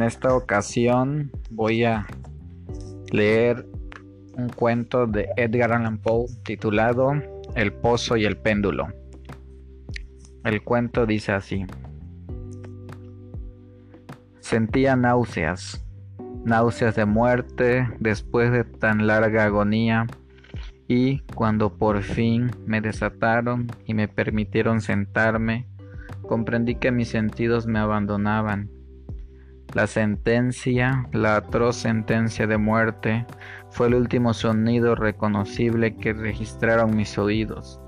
En esta ocasión voy a leer un cuento de Edgar Allan Poe titulado El pozo y el péndulo. El cuento dice así. Sentía náuseas, náuseas de muerte después de tan larga agonía y cuando por fin me desataron y me permitieron sentarme, comprendí que mis sentidos me abandonaban la sentencia, la atroz sentencia de muerte, fue el último sonido reconocible que registraron mis oídos.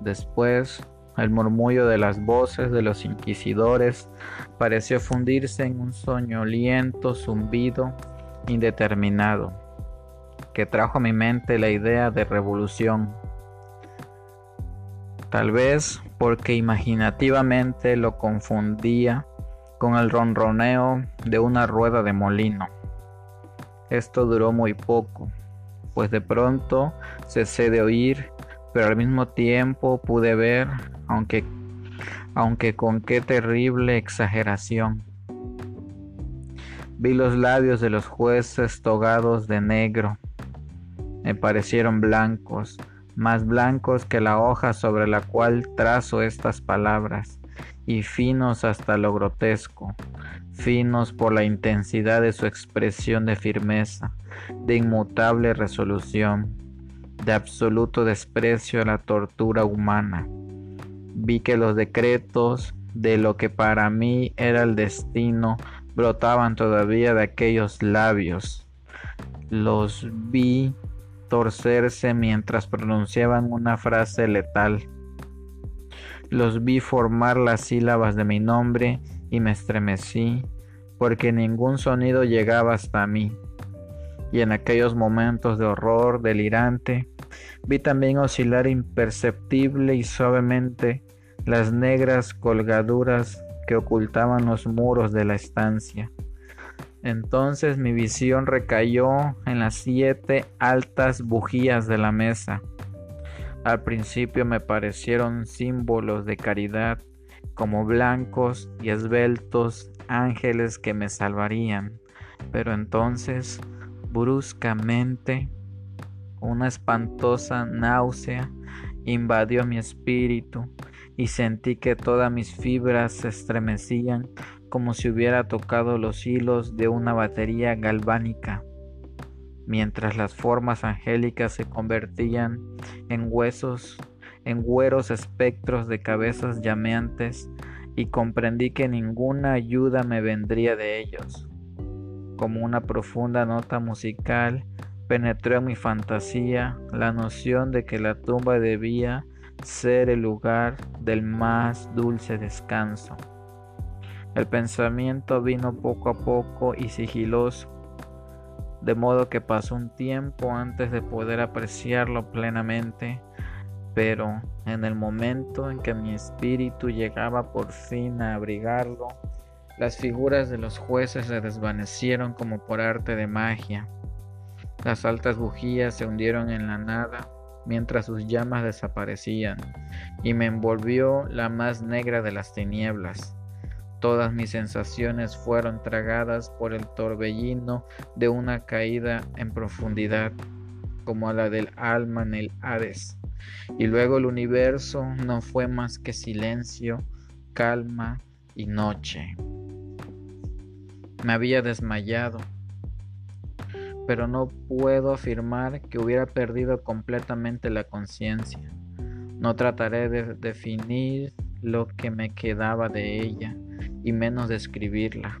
Después, el murmullo de las voces de los inquisidores pareció fundirse en un soñoliento zumbido indeterminado, que trajo a mi mente la idea de revolución. Tal vez porque imaginativamente lo confundía con el ronroneo de una rueda de molino. Esto duró muy poco, pues de pronto cesé de oír, pero al mismo tiempo pude ver, aunque, aunque con qué terrible exageración. Vi los labios de los jueces togados de negro. Me parecieron blancos, más blancos que la hoja sobre la cual trazo estas palabras y finos hasta lo grotesco, finos por la intensidad de su expresión de firmeza, de inmutable resolución, de absoluto desprecio a la tortura humana. Vi que los decretos de lo que para mí era el destino brotaban todavía de aquellos labios. Los vi torcerse mientras pronunciaban una frase letal los vi formar las sílabas de mi nombre y me estremecí, porque ningún sonido llegaba hasta mí. Y en aquellos momentos de horror delirante, vi también oscilar imperceptible y suavemente las negras colgaduras que ocultaban los muros de la estancia. Entonces mi visión recayó en las siete altas bujías de la mesa, al principio me parecieron símbolos de caridad, como blancos y esbeltos ángeles que me salvarían, pero entonces, bruscamente, una espantosa náusea invadió mi espíritu y sentí que todas mis fibras se estremecían como si hubiera tocado los hilos de una batería galvánica mientras las formas angélicas se convertían en huesos, en güeros espectros de cabezas llameantes, y comprendí que ninguna ayuda me vendría de ellos. Como una profunda nota musical, penetró en mi fantasía la noción de que la tumba debía ser el lugar del más dulce descanso. El pensamiento vino poco a poco y sigiloso, de modo que pasó un tiempo antes de poder apreciarlo plenamente, pero en el momento en que mi espíritu llegaba por fin a abrigarlo, las figuras de los jueces se desvanecieron como por arte de magia. Las altas bujías se hundieron en la nada mientras sus llamas desaparecían, y me envolvió la más negra de las tinieblas. Todas mis sensaciones fueron tragadas por el torbellino de una caída en profundidad, como la del alma en el Hades. Y luego el universo no fue más que silencio, calma y noche. Me había desmayado, pero no puedo afirmar que hubiera perdido completamente la conciencia. No trataré de definir lo que me quedaba de ella y menos describirla,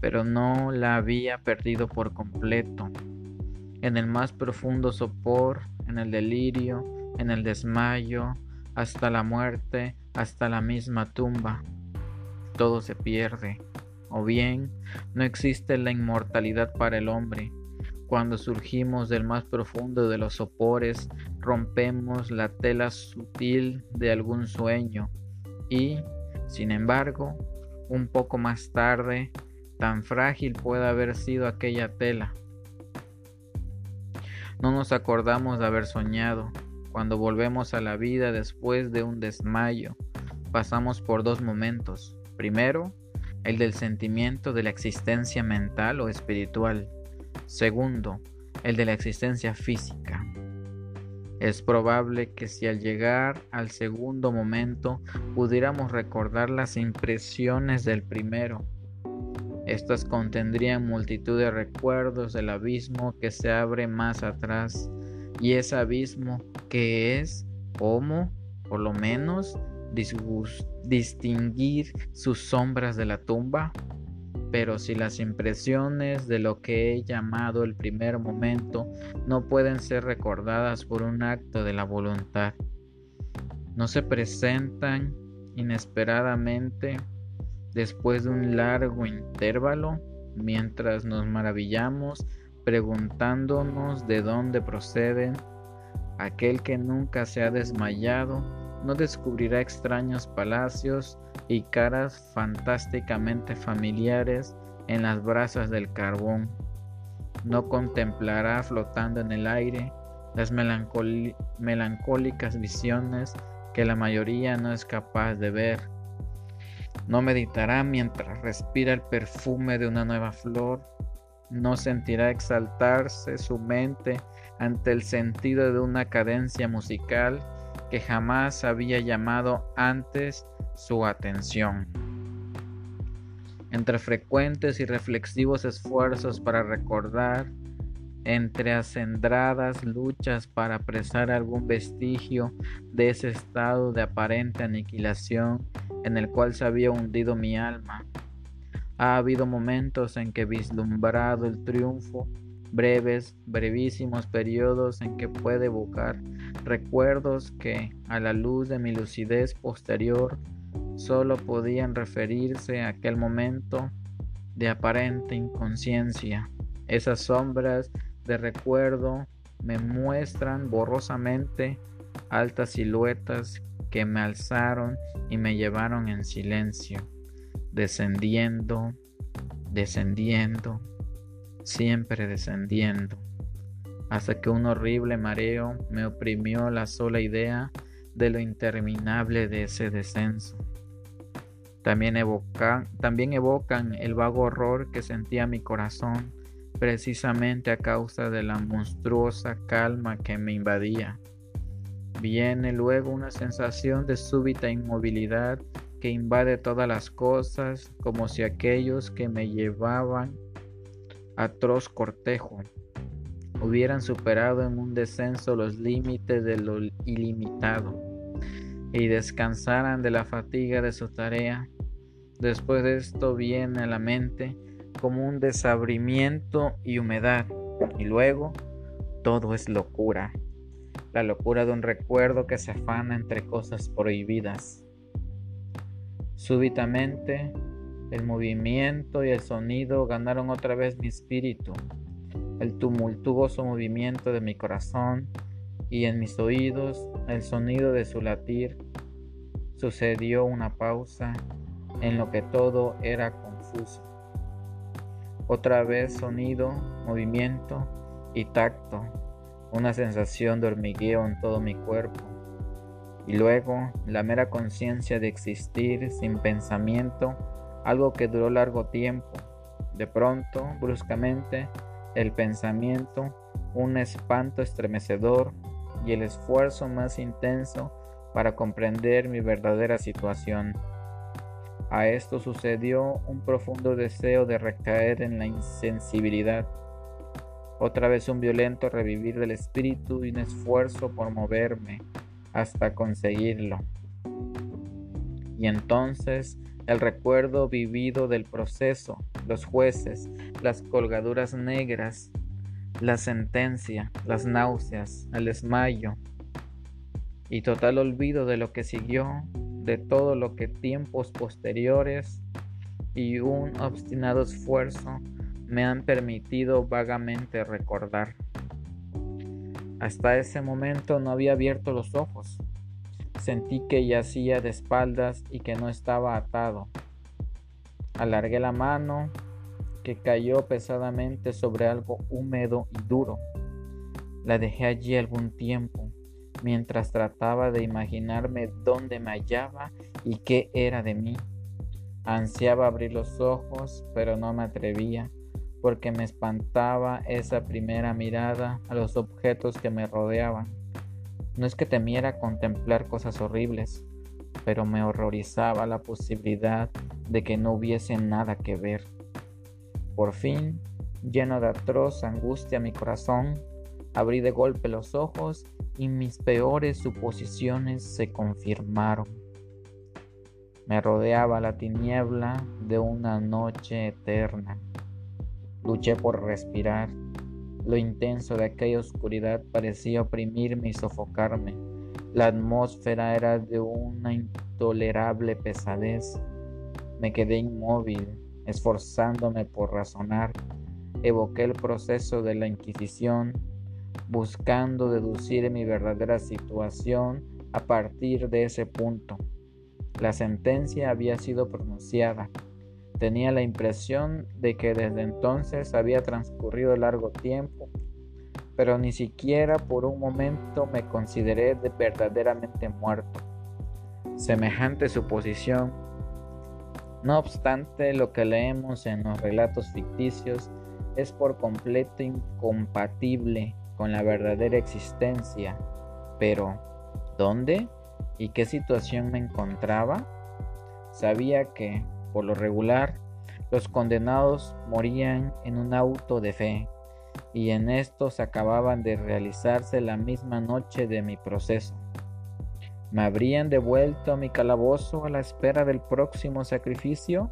pero no la había perdido por completo. En el más profundo sopor, en el delirio, en el desmayo, hasta la muerte, hasta la misma tumba, todo se pierde. O bien, no existe la inmortalidad para el hombre. Cuando surgimos del más profundo de los sopores, rompemos la tela sutil de algún sueño y, sin embargo, un poco más tarde, tan frágil puede haber sido aquella tela. No nos acordamos de haber soñado. Cuando volvemos a la vida después de un desmayo, pasamos por dos momentos. Primero, el del sentimiento de la existencia mental o espiritual. Segundo, el de la existencia física. Es probable que si al llegar al segundo momento pudiéramos recordar las impresiones del primero, estas contendrían multitud de recuerdos del abismo que se abre más atrás y ese abismo que es como, por lo menos, distinguir sus sombras de la tumba. Pero si las impresiones de lo que he llamado el primer momento no pueden ser recordadas por un acto de la voluntad, no se presentan inesperadamente después de un largo intervalo, mientras nos maravillamos preguntándonos de dónde proceden, aquel que nunca se ha desmayado no descubrirá extraños palacios y caras fantásticamente familiares en las brasas del carbón. No contemplará flotando en el aire las melancólicas visiones que la mayoría no es capaz de ver no meditará mientras respira el perfume de una nueva flor. No sentirá exaltarse su mente ante el sentido de una cadencia musical que jamás había llamado antes su atención. Entre frecuentes y reflexivos esfuerzos para recordar, entre acendradas luchas para apresar algún vestigio de ese estado de aparente aniquilación en el cual se había hundido mi alma. Ha habido momentos en que vislumbrado el triunfo, breves, brevísimos periodos en que puede evocar recuerdos que, a la luz de mi lucidez posterior, solo podían referirse a aquel momento de aparente inconsciencia. Esas sombras de recuerdo me muestran borrosamente altas siluetas que me alzaron y me llevaron en silencio, descendiendo, descendiendo, siempre descendiendo, hasta que un horrible mareo me oprimió la sola idea de lo interminable de ese descenso. También evocan, también evocan el vago horror que sentía mi corazón precisamente a causa de la monstruosa calma que me invadía. Viene luego una sensación de súbita inmovilidad que invade todas las cosas, como si aquellos que me llevaban atroz cortejo hubieran superado en un descenso los límites de lo ilimitado y descansaran de la fatiga de su tarea. Después de esto viene a la mente como un desabrimiento y humedad. Y luego todo es locura. La locura de un recuerdo que se afana entre cosas prohibidas. Súbitamente, el movimiento y el sonido ganaron otra vez mi espíritu. El tumultuoso movimiento de mi corazón y en mis oídos el sonido de su latir. Sucedió una pausa en lo que todo era confuso. Otra vez sonido, movimiento y tacto, una sensación de hormigueo en todo mi cuerpo. Y luego la mera conciencia de existir sin pensamiento, algo que duró largo tiempo. De pronto, bruscamente, el pensamiento, un espanto estremecedor y el esfuerzo más intenso para comprender mi verdadera situación. A esto sucedió un profundo deseo de recaer en la insensibilidad, otra vez un violento revivir del espíritu y un esfuerzo por moverme hasta conseguirlo. Y entonces el recuerdo vivido del proceso, los jueces, las colgaduras negras, la sentencia, las náuseas, el desmayo y total olvido de lo que siguió de todo lo que tiempos posteriores y un obstinado esfuerzo me han permitido vagamente recordar. Hasta ese momento no había abierto los ojos. Sentí que yacía de espaldas y que no estaba atado. Alargué la mano que cayó pesadamente sobre algo húmedo y duro. La dejé allí algún tiempo mientras trataba de imaginarme dónde me hallaba y qué era de mí. Ansiaba abrir los ojos, pero no me atrevía, porque me espantaba esa primera mirada a los objetos que me rodeaban. No es que temiera contemplar cosas horribles, pero me horrorizaba la posibilidad de que no hubiese nada que ver. Por fin, lleno de atroz angustia mi corazón, abrí de golpe los ojos y mis peores suposiciones se confirmaron. Me rodeaba la tiniebla de una noche eterna. Luché por respirar. Lo intenso de aquella oscuridad parecía oprimirme y sofocarme. La atmósfera era de una intolerable pesadez. Me quedé inmóvil, esforzándome por razonar. Evoqué el proceso de la Inquisición, buscando deducir mi verdadera situación a partir de ese punto. La sentencia había sido pronunciada. Tenía la impresión de que desde entonces había transcurrido largo tiempo, pero ni siquiera por un momento me consideré de verdaderamente muerto. Semejante suposición, no obstante lo que leemos en los relatos ficticios, es por completo incompatible con la verdadera existencia. Pero, ¿dónde? y qué situación me encontraba, sabía que, por lo regular, los condenados morían en un auto de fe, y en estos acababan de realizarse la misma noche de mi proceso. ¿Me habrían devuelto a mi calabozo a la espera del próximo sacrificio,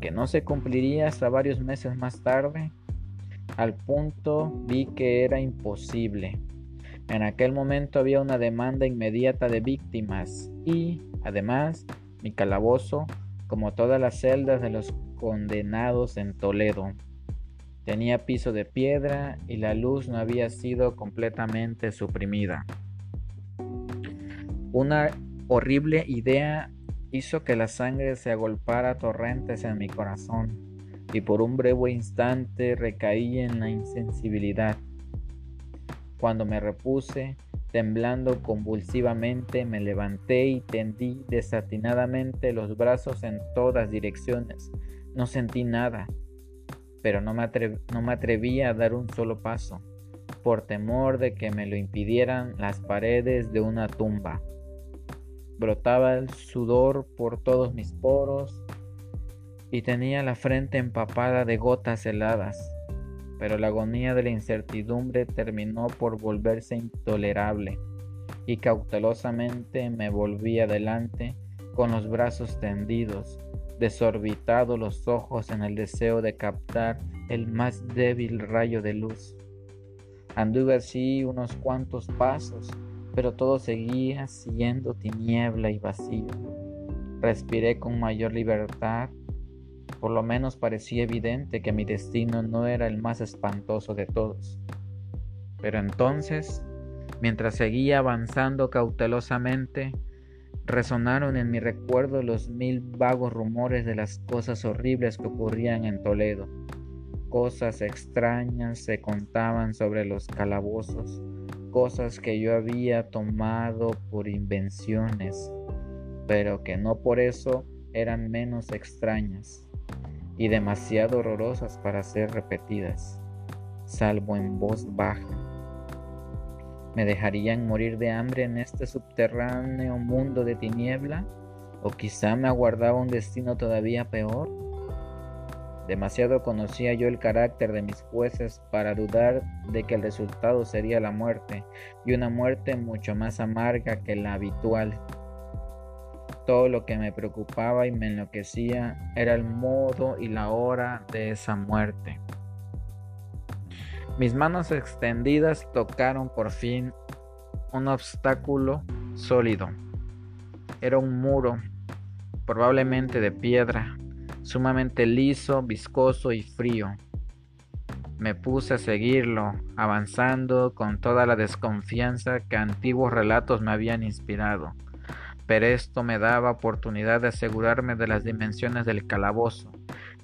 que no se cumpliría hasta varios meses más tarde? Al punto vi que era imposible. En aquel momento había una demanda inmediata de víctimas y, además, mi calabozo, como todas las celdas de los condenados en Toledo, tenía piso de piedra y la luz no había sido completamente suprimida. Una horrible idea hizo que la sangre se agolpara torrentes en mi corazón y por un breve instante recaí en la insensibilidad. Cuando me repuse, temblando convulsivamente, me levanté y tendí desatinadamente los brazos en todas direcciones. No sentí nada, pero no me, no me atrevía a dar un solo paso, por temor de que me lo impidieran las paredes de una tumba. Brotaba el sudor por todos mis poros y tenía la frente empapada de gotas heladas pero la agonía de la incertidumbre terminó por volverse intolerable y cautelosamente me volví adelante con los brazos tendidos, desorbitados los ojos en el deseo de captar el más débil rayo de luz. Anduve así unos cuantos pasos, pero todo seguía siendo tiniebla y vacío. Respiré con mayor libertad por lo menos parecía evidente que mi destino no era el más espantoso de todos. Pero entonces, mientras seguía avanzando cautelosamente, resonaron en mi recuerdo los mil vagos rumores de las cosas horribles que ocurrían en Toledo. Cosas extrañas se contaban sobre los calabozos, cosas que yo había tomado por invenciones, pero que no por eso eran menos extrañas y demasiado horrorosas para ser repetidas, salvo en voz baja. ¿Me dejarían morir de hambre en este subterráneo mundo de tiniebla? ¿O quizá me aguardaba un destino todavía peor? Demasiado conocía yo el carácter de mis jueces para dudar de que el resultado sería la muerte, y una muerte mucho más amarga que la habitual. Todo lo que me preocupaba y me enloquecía era el modo y la hora de esa muerte. Mis manos extendidas tocaron por fin un obstáculo sólido. Era un muro, probablemente de piedra, sumamente liso, viscoso y frío. Me puse a seguirlo, avanzando con toda la desconfianza que antiguos relatos me habían inspirado pero esto me daba oportunidad de asegurarme de las dimensiones del calabozo,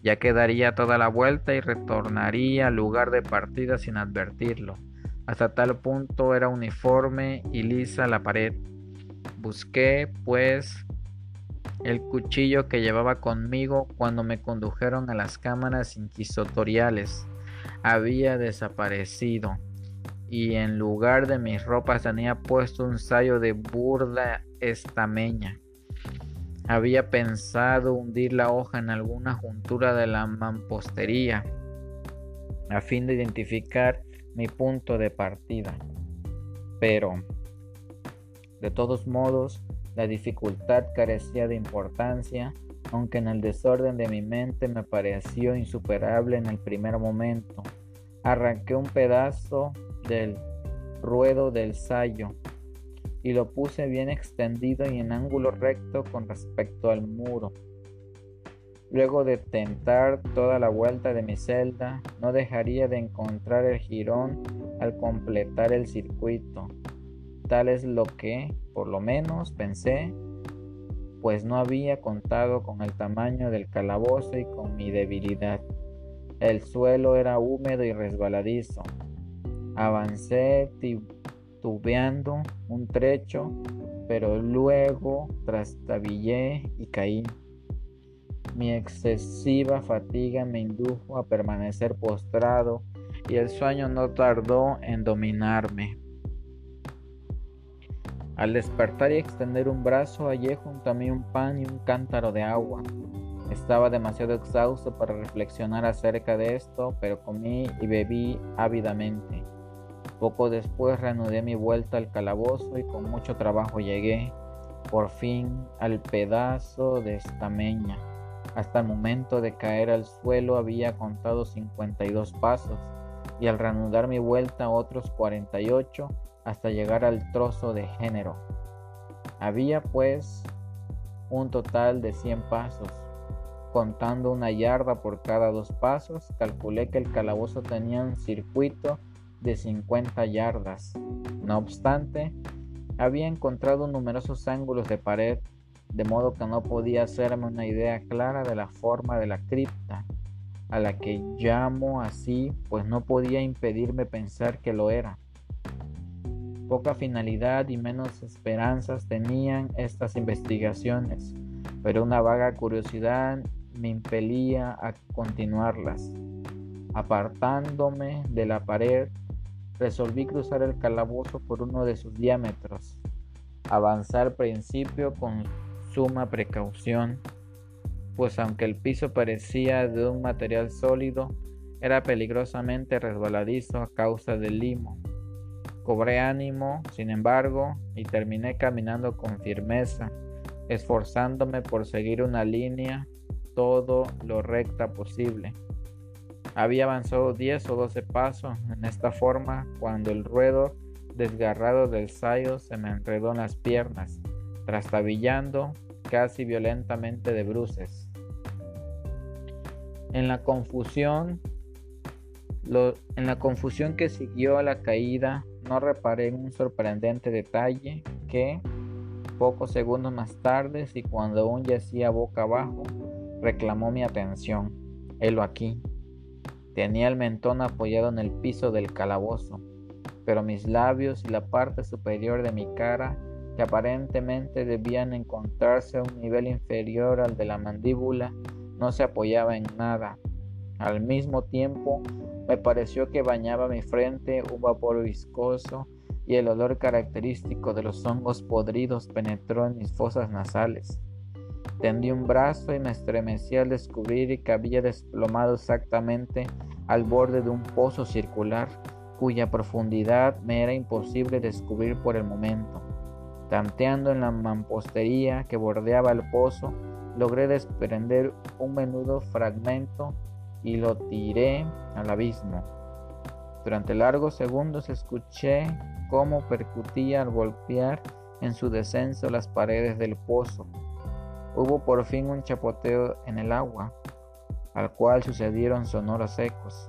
ya que daría toda la vuelta y retornaría al lugar de partida sin advertirlo. Hasta tal punto era uniforme y lisa la pared. Busqué, pues, El cuchillo que llevaba conmigo cuando me condujeron a las cámaras inquisitoriales había desaparecido y en lugar de mis ropas tenía puesto un sayo de burda estameña. Había pensado hundir la hoja en alguna juntura de la mampostería a fin de identificar mi punto de partida. Pero, de todos modos, la dificultad carecía de importancia, aunque en el desorden de mi mente me pareció insuperable en el primer momento. Arranqué un pedazo del ruedo del sayo y lo puse bien extendido y en ángulo recto con respecto al muro. Luego de tentar toda la vuelta de mi celda, no dejaría de encontrar el jirón al completar el circuito. Tal es lo que, por lo menos, pensé, pues no había contado con el tamaño del calabozo y con mi debilidad. El suelo era húmedo y resbaladizo. Avancé tubeando un trecho, pero luego trastabillé y caí. Mi excesiva fatiga me indujo a permanecer postrado y el sueño no tardó en dominarme. Al despertar y extender un brazo hallé junto a mí un pan y un cántaro de agua. Estaba demasiado exhausto para reflexionar acerca de esto, pero comí y bebí ávidamente. Poco después reanudé mi vuelta al calabozo y con mucho trabajo llegué, por fin, al pedazo de estameña. Hasta el momento de caer al suelo había contado 52 pasos y al reanudar mi vuelta otros 48 hasta llegar al trozo de género. Había pues un total de 100 pasos. Contando una yarda por cada dos pasos, calculé que el calabozo tenía un circuito de 50 yardas. No obstante, había encontrado numerosos ángulos de pared, de modo que no podía hacerme una idea clara de la forma de la cripta, a la que llamo así, pues no podía impedirme pensar que lo era. Poca finalidad y menos esperanzas tenían estas investigaciones, pero una vaga curiosidad me impelía a continuarlas. Apartándome de la pared, resolví cruzar el calabozo por uno de sus diámetros. Avanzar principio con suma precaución, pues aunque el piso parecía de un material sólido, era peligrosamente resbaladizo a causa del limo. Cobré ánimo, sin embargo, y terminé caminando con firmeza, esforzándome por seguir una línea todo lo recta posible. Había avanzado 10 o 12 pasos en esta forma cuando el ruedo desgarrado del sayo se me enredó en las piernas, trastabillando casi violentamente de bruces. En la confusión, en la confusión que siguió a la caída, no reparé en un sorprendente detalle que, pocos segundos más tarde, y cuando aún yacía boca abajo, reclamó mi atención. Helo aquí. Tenía el mentón apoyado en el piso del calabozo, pero mis labios y la parte superior de mi cara, que aparentemente debían encontrarse a un nivel inferior al de la mandíbula, no se apoyaba en nada. Al mismo tiempo, me pareció que bañaba mi frente un vapor viscoso y el olor característico de los hongos podridos penetró en mis fosas nasales. Tendí un brazo y me estremecí al descubrir que había desplomado exactamente al borde de un pozo circular cuya profundidad me era imposible descubrir por el momento. Tanteando en la mampostería que bordeaba el pozo, logré desprender un menudo fragmento y lo tiré al abismo. Durante largos segundos escuché cómo percutía al golpear en su descenso las paredes del pozo. Hubo por fin un chapoteo en el agua, al cual sucedieron sonoros ecos.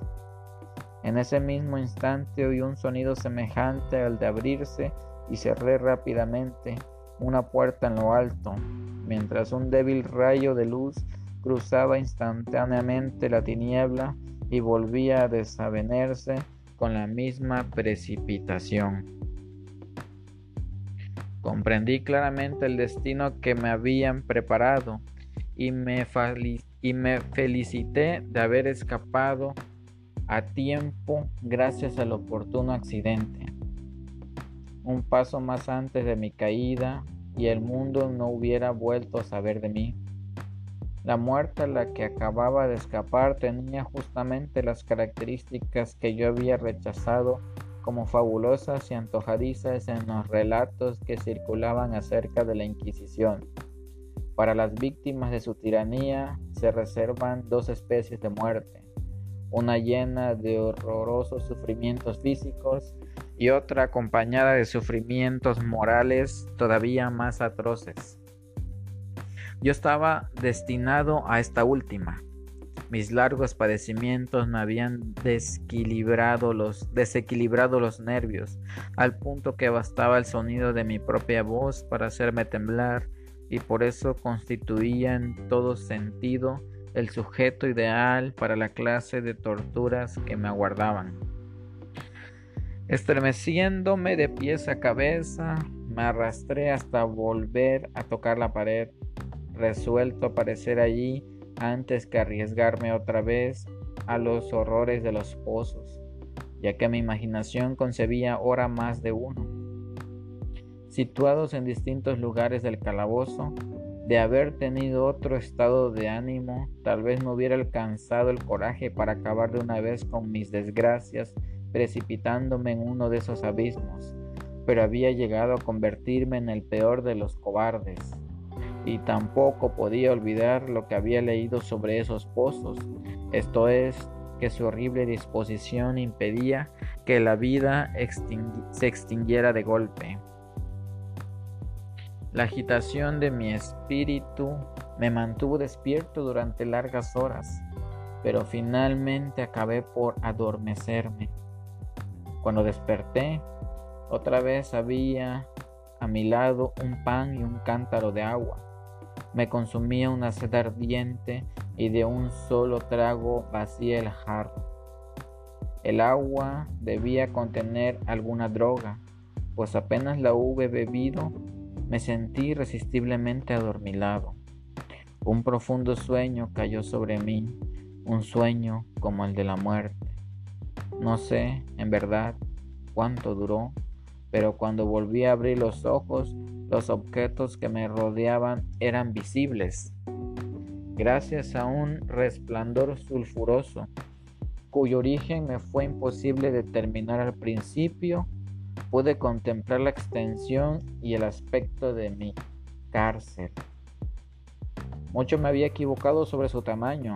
En ese mismo instante oí un sonido semejante al de abrirse y cerré rápidamente una puerta en lo alto, mientras un débil rayo de luz cruzaba instantáneamente la tiniebla y volvía a desavenerse con la misma precipitación. Comprendí claramente el destino que me habían preparado y me, felicité de haber escapado a tiempo gracias al oportuno accidente. Un paso más antes de mi caída y el mundo no hubiera vuelto a saber de mí. La muerte a la que acababa de escapar tenía justamente las características que yo había rechazado como fabulosas y antojadizas en los relatos que circulaban acerca de la Inquisición. Para las víctimas de su tiranía se reservan dos especies de muerte, una llena de horrorosos sufrimientos físicos y otra acompañada de sufrimientos morales todavía más atroces. Yo estaba destinado a esta última. Mis largos padecimientos me habían desequilibrado los, desequilibrado los nervios, al punto que bastaba el sonido de mi propia voz para hacerme temblar, y por eso constituía en todo sentido el sujeto ideal para la clase de torturas que me aguardaban. Estremeciéndome de pies a cabeza, me arrastré hasta volver a tocar la pared resuelto a aparecer allí antes que arriesgarme otra vez a los horrores de los pozos, ya que mi imaginación concebía ahora más de uno. Situados en distintos lugares del calabozo, de haber tenido otro estado de ánimo, tal vez no hubiera alcanzado el coraje para acabar de una vez con mis desgracias, precipitándome en uno de esos abismos, pero había llegado a convertirme en el peor de los cobardes y tampoco podía olvidar lo que había leído sobre esos pozos, esto es, que su horrible disposición impedía que la vida se extinguiera de golpe. La agitación de mi espíritu me mantuvo despierto durante largas horas, pero finalmente acabé por adormecerme. Cuando desperté, otra vez había a mi lado un pan y un cántaro de agua. Me consumía una sed ardiente y de un solo trago vacía el jarro. El agua debía contener alguna droga, pues apenas la hube bebido me sentí irresistiblemente adormilado. Un profundo sueño cayó sobre mí, un sueño como el de la muerte. No sé, en verdad, cuánto duró, pero cuando volví a abrir los ojos, los objetos que me rodeaban eran visibles. Gracias a un resplandor sulfuroso, cuyo origen me fue imposible determinar al principio, pude contemplar la extensión y el aspecto de mi cárcel. Mucho me había equivocado sobre su tamaño.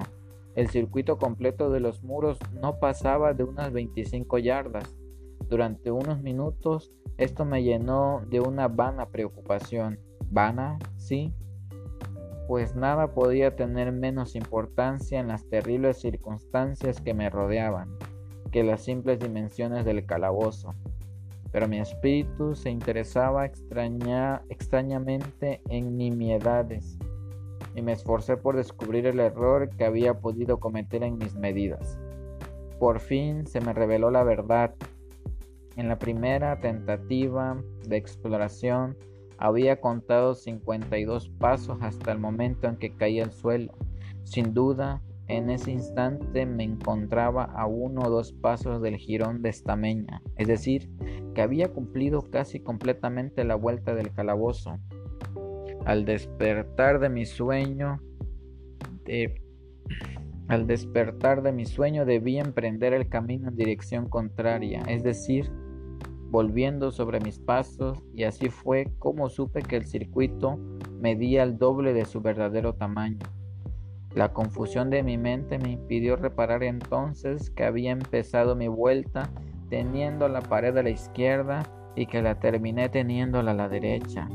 El circuito completo de los muros no pasaba de unas 25 yardas. Durante unos minutos esto me llenó de una vana preocupación. ¿Vana? Sí. Pues nada podía tener menos importancia en las terribles circunstancias que me rodeaban que las simples dimensiones del calabozo. Pero mi espíritu se interesaba extrañamente en nimiedades y me esforcé por descubrir el error que había podido cometer en mis medidas. Por fin se me reveló la verdad en la primera tentativa de exploración había contado 52 pasos hasta el momento en que caí al suelo. Sin duda, en ese instante me encontraba a uno o dos pasos del jirón de estameña, es decir, que había cumplido casi completamente la vuelta del calabozo. Al despertar de mi sueño, al despertar de mi sueño debía emprender el camino en dirección contraria, es decir, volviendo sobre mis pasos y así fue como supe que el circuito medía el doble de su verdadero tamaño. La confusión de mi mente me impidió reparar entonces que había empezado mi vuelta teniendo la pared a la izquierda y que la terminé teniéndola a la derecha.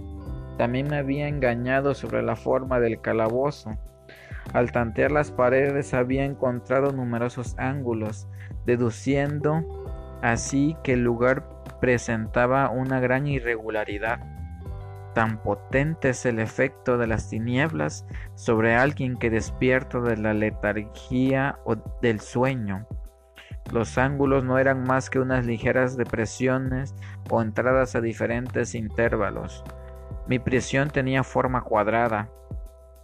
También me había engañado sobre la forma del calabozo. Al tantear las paredes había encontrado numerosos ángulos, deduciendo así que el lugar presentaba una gran irregularidad. Tan potente es el efecto de las tinieblas sobre alguien que despierto de la letargía o del sueño. Los ángulos no eran más que unas ligeras depresiones o entradas a diferentes intervalos. Mi prisión tenía forma cuadrada.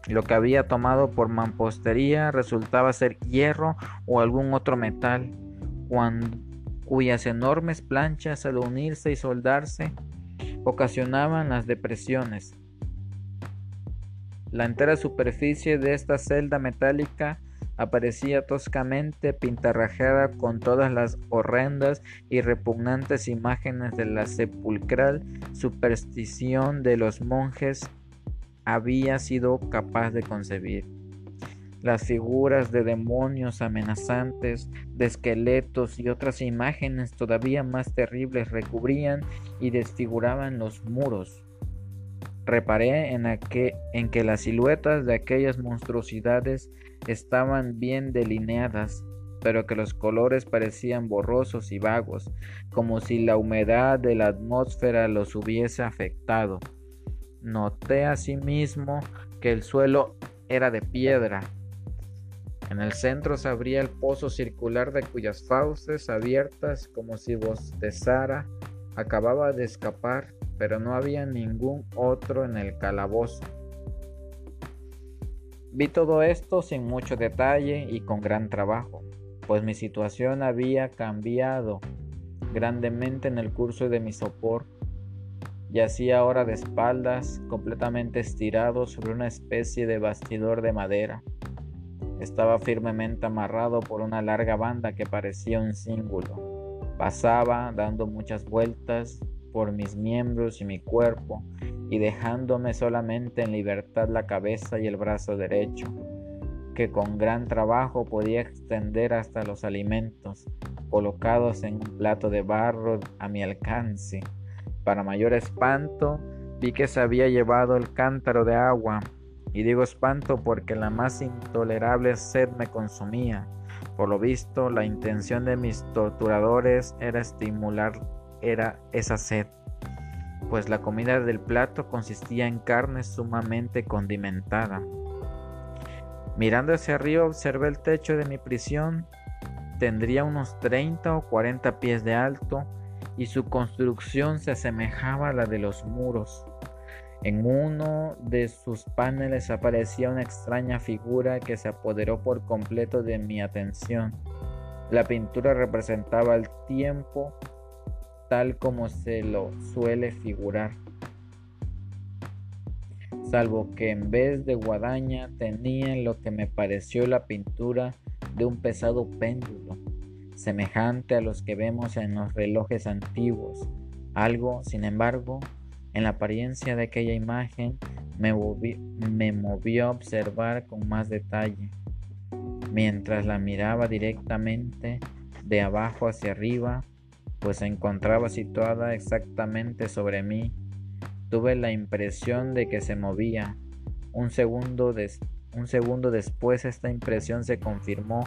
Lo que había tomado por mampostería resultaba ser hierro o algún otro metal, cuyas enormes planchas al unirse y soldarse ocasionaban las depresiones. La entera superficie de esta celda metálica aparecía toscamente pintarrajeada con todas las horrendas y repugnantes imágenes de la sepulcral superstición de los monjes había sido capaz de concebir. Las figuras de demonios amenazantes, de esqueletos y otras imágenes todavía más terribles recubrían y desfiguraban los muros. Reparé en, en que las siluetas de aquellas monstruosidades estaban bien delineadas, pero que los colores parecían borrosos y vagos, como si la humedad de la atmósfera los hubiese afectado. Noté asimismo que el suelo era de piedra. En el centro se abría el pozo circular de cuyas fauces abiertas como si bostezara acababa de escapar pero no había ningún otro en el calabozo. Vi todo esto sin mucho detalle y con gran trabajo, pues mi situación había cambiado grandemente en el curso de mi sopor. Yacía ahora de espaldas, completamente estirado sobre una especie de bastidor de madera. Estaba firmemente amarrado por una larga banda que parecía un cíngulo. Pasaba dando muchas vueltas por mis miembros y mi cuerpo, y dejándome solamente en libertad la cabeza y el brazo derecho, que con gran trabajo podía extender hasta los alimentos, colocados en un plato de barro a mi alcance. Para mayor espanto, vi que se había llevado el cántaro de agua, y digo espanto porque la más intolerable sed me consumía. Por lo visto, la intención de mis torturadores era estimular era esa sed, pues la comida del plato consistía en carne sumamente condimentada. Mirando hacia arriba observé el techo de mi prisión. Tendría unos 30 o 40 pies de alto y su construcción se asemejaba a la de los muros. En uno de sus paneles aparecía una extraña figura que se apoderó por completo de mi atención. La pintura representaba el tiempo tal como se lo suele figurar, salvo que en vez de guadaña tenía lo que me pareció la pintura de un pesado péndulo, semejante a los que vemos en los relojes antiguos. Algo, sin embargo, en la apariencia de aquella imagen me, movió a observar con más detalle. Mientras la miraba directamente de abajo hacia arriba, pues se encontraba situada exactamente sobre mí. Tuve la impresión de que se movía. Un segundo después esta impresión se confirmó.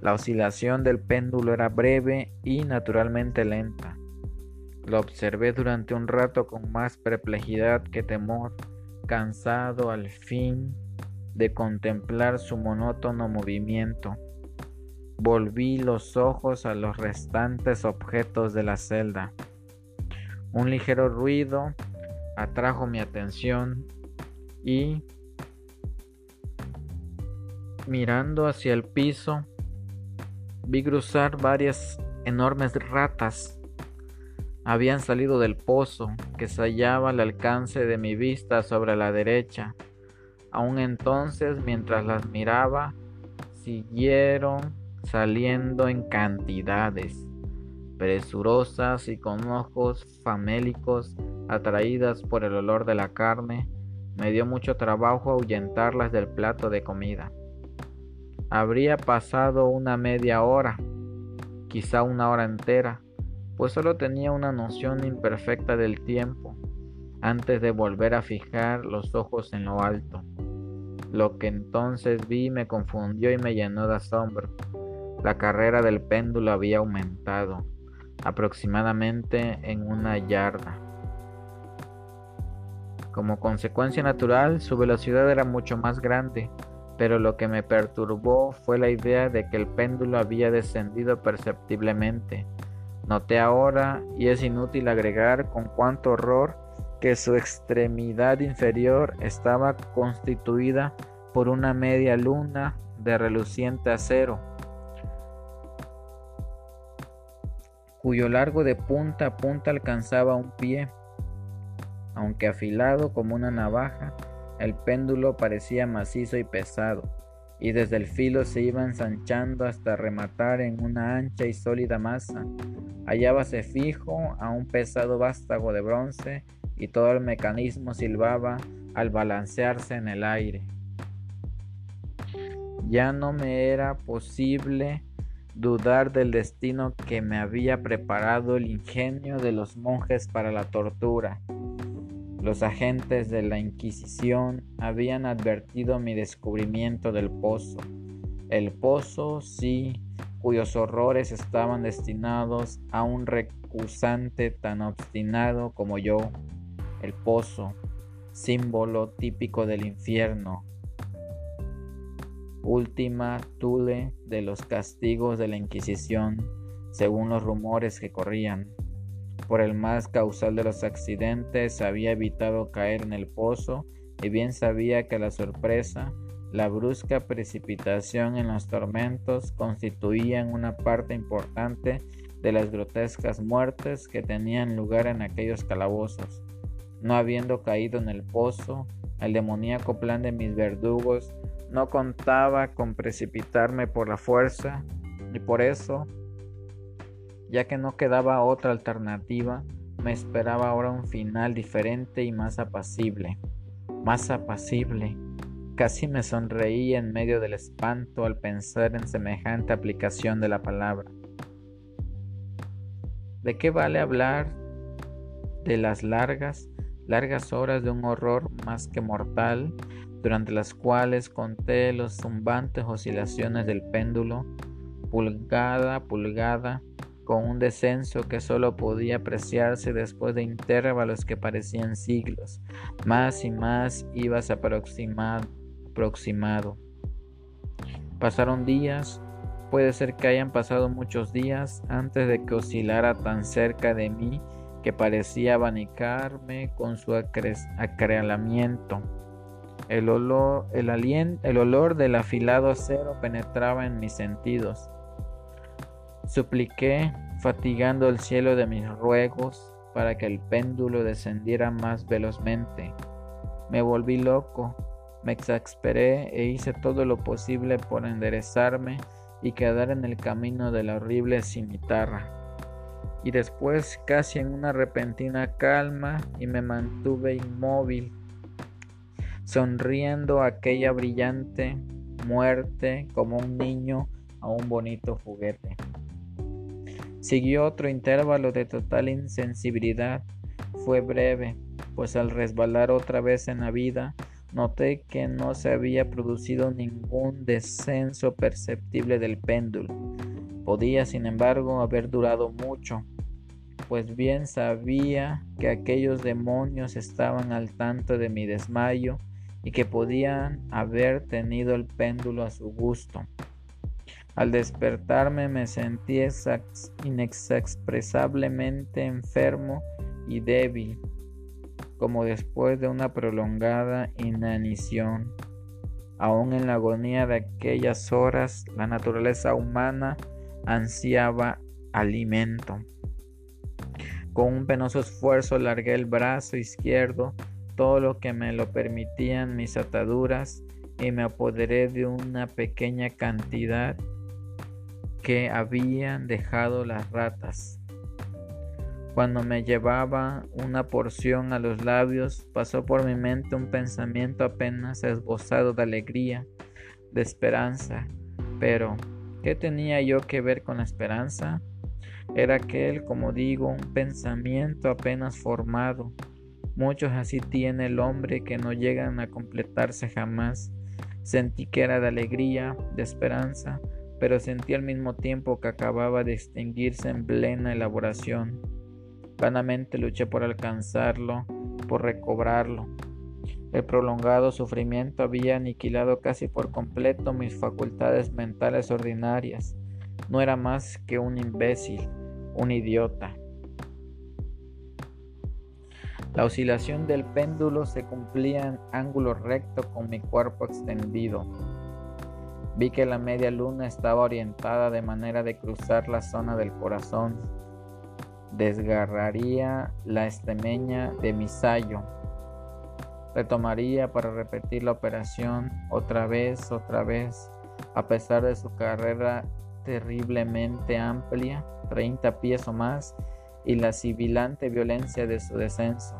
La oscilación del péndulo era breve y naturalmente lenta. Lo observé durante un rato con más perplejidad que temor, cansado al fin de contemplar su monótono movimiento. Volví los ojos a los restantes objetos de la celda. Un ligero ruido atrajo mi atención y mirando hacia el piso vi cruzar varias enormes ratas. Habían salido del pozo que se hallaba al alcance de mi vista sobre la derecha. Aún entonces, mientras las miraba, siguieron saliendo en cantidades, presurosas y con ojos famélicos, atraídas por el olor de la carne, me dio mucho trabajo ahuyentarlas del plato de comida. Habría pasado una media hora, quizá una hora entera, pues solo tenía una noción imperfecta del tiempo antes de volver a fijar los ojos en lo alto. Lo que entonces vi me confundió y me llenó de asombro. La carrera del péndulo había aumentado aproximadamente en una yarda. Como consecuencia natural, su velocidad era mucho más grande, pero lo que me perturbó fue la idea de que el péndulo había descendido perceptiblemente. Noté ahora, y es inútil agregar con cuánto horror, que su extremidad inferior estaba constituida por una media luna de reluciente acero, cuyo largo de punta a punta alcanzaba un pie. Aunque afilado como una navaja, el péndulo parecía macizo y pesado, y desde el filo se iba ensanchando hasta rematar en una ancha y sólida masa. Hallábase fijo a un pesado vástago de bronce y todo el mecanismo silbaba al balancearse en el aire. Ya no me era posible dudar del destino que me había preparado el ingenio de los monjes para la tortura. Los agentes de la Inquisición habían advertido mi descubrimiento del pozo. El pozo, sí, cuyos horrores estaban destinados a un recusante tan obstinado como yo. El pozo, símbolo típico del infierno, última tule de los castigos de la Inquisición, según los rumores que corrían. Por el más causal de los accidentes había evitado caer en el pozo y bien sabía que la sorpresa, la brusca precipitación en los tormentos constituían una parte importante de las grotescas muertes que tenían lugar en aquellos calabozos. No habiendo caído en el pozo, el demoníaco plan de mis verdugos no contaba con precipitarme por la fuerza y por eso, ya que no quedaba otra alternativa, me esperaba ahora un final diferente y más apacible. Más apacible. Casi me sonreí en medio del espanto al pensar en semejante aplicación de la palabra. ¿De qué vale hablar de las largas, largas horas de un horror más que mortal durante las cuales conté los zumbantes oscilaciones del péndulo, pulgada pulgada, con un descenso que solo podía apreciarse después de intervalos que parecían siglos. Más y más ibas aproximado. Pasaron días, puede ser que hayan pasado muchos días antes de que oscilara tan cerca de mí que parecía abanicarme con su acrealamiento. El olor, el, el olor del afilado acero penetraba en mis sentidos. Supliqué, fatigando el cielo de mis ruegos, para que el péndulo descendiera más velozmente. Me volví loco, me exasperé e hice todo lo posible por enderezarme y quedar en el camino de la horrible cimitarra. Y después, casi en una repentina calma, y me mantuve inmóvil sonriendo aquella brillante muerte como un niño a un bonito juguete. Siguió otro intervalo de total insensibilidad. Fue breve, pues al resbalar otra vez en la vida, noté que no se había producido ningún descenso perceptible del péndulo. Podía, sin embargo, haber durado mucho, pues bien sabía que aquellos demonios estaban al tanto de mi desmayo y que podían haber tenido el péndulo a su gusto. Al despertarme me sentí inexpresablemente enfermo y débil, como después de una prolongada inanición. Aún en la agonía de aquellas horas, la naturaleza humana ansiaba alimento. Con un penoso esfuerzo largué el brazo izquierdo todo lo que me lo permitían mis ataduras y me apoderé de una pequeña cantidad que habían dejado las ratas. Cuando me llevaba una porción a los labios, pasó por mi mente un pensamiento apenas esbozado de alegría, de esperanza. Pero, ¿qué tenía yo que ver con la esperanza? Era aquel, como digo, un pensamiento apenas formado, Muchos así tiene el hombre que no llegan a completarse jamás. Sentí que era de alegría, de esperanza, pero sentí al mismo tiempo que acababa de extinguirse en plena elaboración. Vanamente luché por alcanzarlo, por recobrarlo. El prolongado sufrimiento había aniquilado casi por completo mis facultades mentales ordinarias. No era más que un imbécil, un idiota. La oscilación del péndulo se cumplía en ángulo recto con mi cuerpo extendido. Vi que la media luna estaba orientada de manera de cruzar la zona del corazón. Desgarraría la estemeña de mi sayo. Retomaría para repetir la operación otra vez, otra vez, a pesar de su carrera terriblemente amplia, 30 pies o más, y la sibilante violencia de su descenso,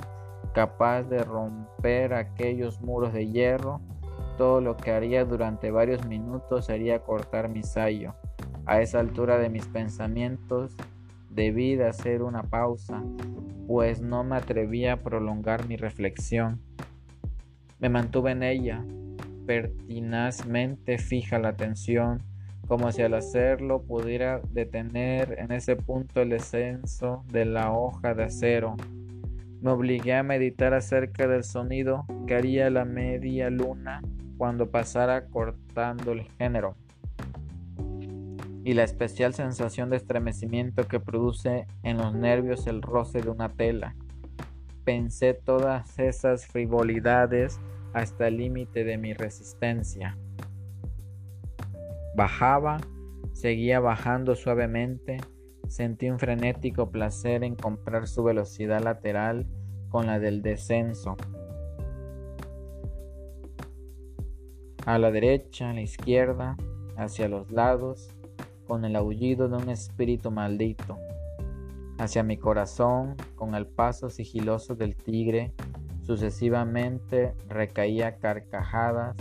capaz de romper aquellos muros de hierro, todo lo que haría durante varios minutos sería cortar mi sayo. A esa altura de mis pensamientos debí de hacer una pausa, pues no me atrevía a prolongar mi reflexión. Me mantuve en ella, pertinazmente fija la atención, como si al hacerlo pudiera detener en ese punto el descenso de la hoja de acero. Me obligué a meditar acerca del sonido que haría la media luna cuando pasara cortando el género y la especial sensación de estremecimiento que produce en los nervios el roce de una tela. Pensé todas esas frivolidades hasta el límite de mi resistencia. Bajaba, seguía bajando suavemente, sentí un frenético placer en comprar su velocidad lateral con la del descenso. A la derecha, a la izquierda, hacia los lados, con el aullido de un espíritu maldito. Hacia mi corazón, con el paso sigiloso del tigre, sucesivamente recaía carcajadas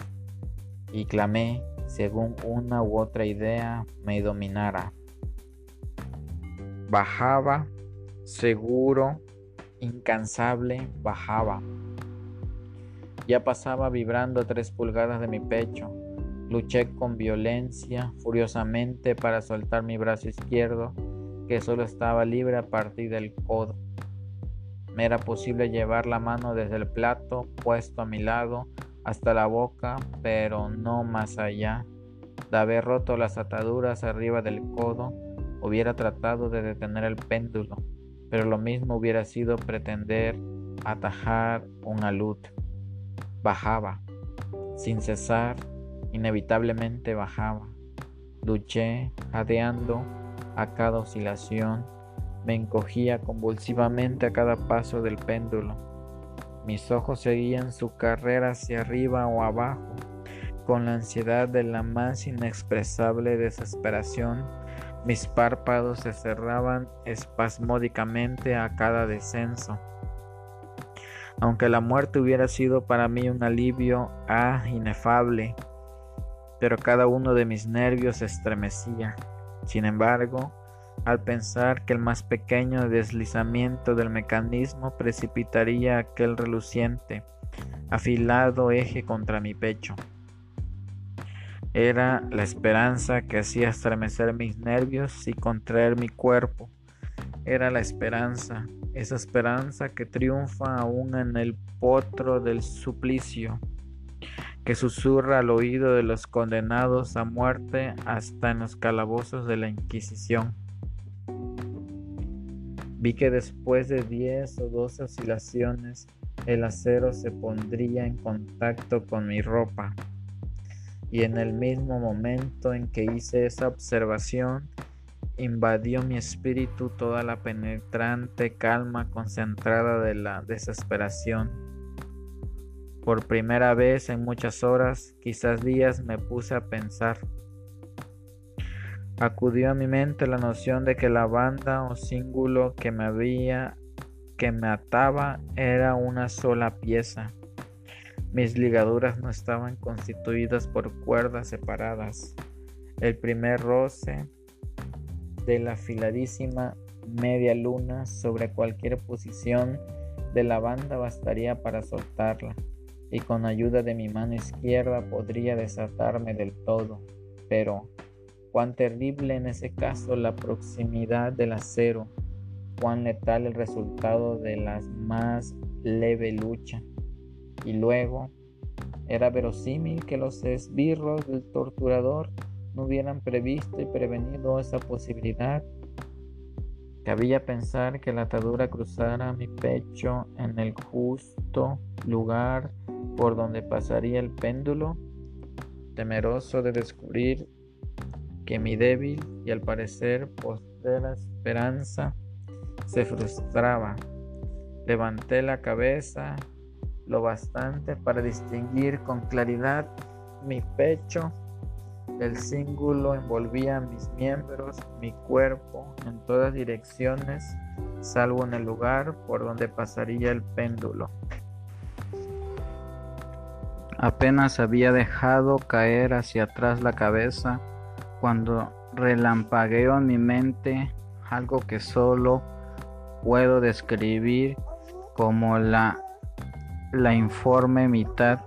y clamé según una u otra idea me dominara. Bajaba, seguro, incansable, bajaba. Ya pasaba vibrando tres pulgadas de mi pecho. Luché con violencia, furiosamente, para soltar mi brazo izquierdo, que solo estaba libre a partir del codo. Me era posible llevar la mano desde el plato puesto a mi lado hasta la boca, pero no más allá. De haber roto las ataduras arriba del codo, hubiera tratado de detener el péndulo, pero lo mismo hubiera sido pretender atajar una luz. Bajaba, sin cesar, inevitablemente bajaba. Luché, jadeando a cada oscilación, me encogía convulsivamente a cada paso del péndulo mis ojos seguían su carrera hacia arriba o abajo, con la ansiedad de la más inexpresable desesperación. Mis párpados se cerraban espasmódicamente a cada descenso. Aunque la muerte hubiera sido para mí un alivio ah, inefable, pero cada uno de mis nervios se estremecía. Sin embargo, al pensar que el más pequeño deslizamiento del mecanismo precipitaría aquel reluciente, afilado eje contra mi pecho. Era la esperanza que hacía estremecer mis nervios y contraer mi cuerpo. Era la esperanza, esa esperanza que triunfa aún en el potro del suplicio, que susurra al oído de los condenados a muerte hasta en los calabozos de la Inquisición. Vi que después de 10 o 12 oscilaciones el acero se pondría en contacto con mi ropa. Y en el mismo momento en que hice esa observación, invadió mi espíritu toda la penetrante calma concentrada de la desesperación. Por primera vez en muchas horas, quizás días, me puse a pensar acudió a mi mente la noción de que la banda o cíngulo que me había que me ataba era una sola pieza. Mis ligaduras no estaban constituidas por cuerdas separadas. El primer roce de la afiladísima media luna sobre cualquier posición de la banda bastaría para soltarla, y con ayuda de mi mano izquierda podría desatarme del todo. Pero Cuán terrible en ese caso la proximidad del acero, cuán letal el resultado de la más leve lucha. Y luego, era verosímil que los esbirros del torturador no hubieran previsto y prevenido esa posibilidad. Cabía pensar que la atadura cruzara mi pecho en el justo lugar por donde pasaría el péndulo, temeroso de descubrir que mi débil y al parecer postrera esperanza se frustraba. Levanté la cabeza lo bastante para distinguir con claridad mi pecho el cíngulo envolvía mis miembros, mi cuerpo en todas direcciones, salvo en el lugar por donde pasaría el péndulo. Apenas había dejado caer hacia atrás la cabeza cuando relampagueó en mi mente algo que solo puedo describir como la, la informe mitad